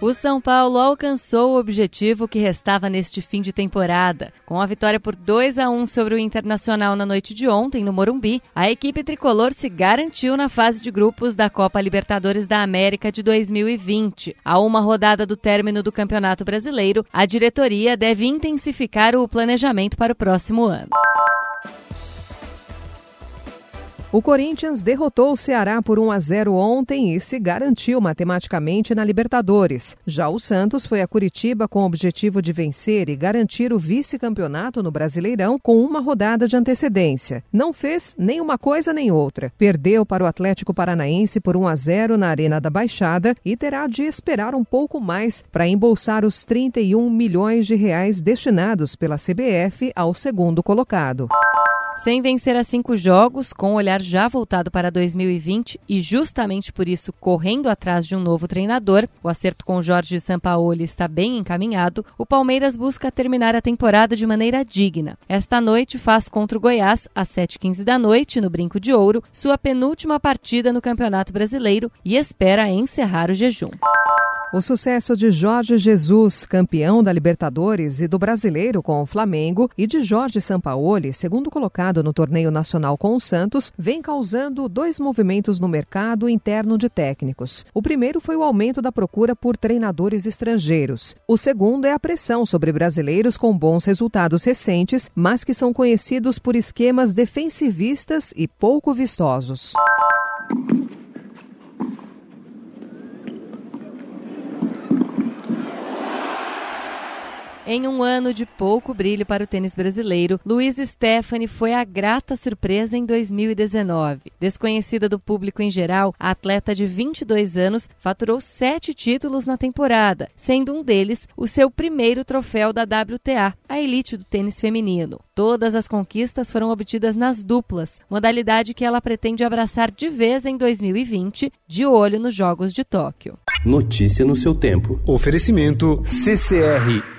O São Paulo alcançou o objetivo que restava neste fim de temporada. Com a vitória por 2 a 1 sobre o Internacional na noite de ontem no Morumbi, a equipe tricolor se garantiu na fase de grupos da Copa Libertadores da América de 2020. A uma rodada do término do Campeonato Brasileiro, a diretoria deve intensificar o planejamento para o próximo ano. O Corinthians derrotou o Ceará por 1 a 0 ontem e se garantiu matematicamente na Libertadores. Já o Santos foi a Curitiba com o objetivo de vencer e garantir o vice-campeonato no Brasileirão com uma rodada de antecedência. Não fez nem uma coisa nem outra. Perdeu para o Atlético Paranaense por 1 a 0 na Arena da Baixada e terá de esperar um pouco mais para embolsar os 31 milhões de reais destinados pela CBF ao segundo colocado. Sem vencer a cinco jogos, com o olhar já voltado para 2020 e justamente por isso correndo atrás de um novo treinador, o acerto com Jorge Sampaoli está bem encaminhado, o Palmeiras busca terminar a temporada de maneira digna. Esta noite faz contra o Goiás, às 7h15 da noite, no Brinco de Ouro, sua penúltima partida no Campeonato Brasileiro e espera encerrar o jejum. O sucesso de Jorge Jesus, campeão da Libertadores e do Brasileiro com o Flamengo, e de Jorge Sampaoli, segundo colocado no torneio nacional com o Santos, vem causando dois movimentos no mercado interno de técnicos. O primeiro foi o aumento da procura por treinadores estrangeiros. O segundo é a pressão sobre brasileiros com bons resultados recentes, mas que são conhecidos por esquemas defensivistas e pouco vistosos. Em um ano de pouco brilho para o tênis brasileiro, Luiz Stephanie foi a grata surpresa em 2019. Desconhecida do público em geral, a atleta de 22 anos faturou sete títulos na temporada, sendo um deles o seu primeiro troféu da WTA, a elite do tênis feminino. Todas as conquistas foram obtidas nas duplas, modalidade que ela pretende abraçar de vez em 2020, de olho nos Jogos de Tóquio. Notícia no seu tempo. Oferecimento CCR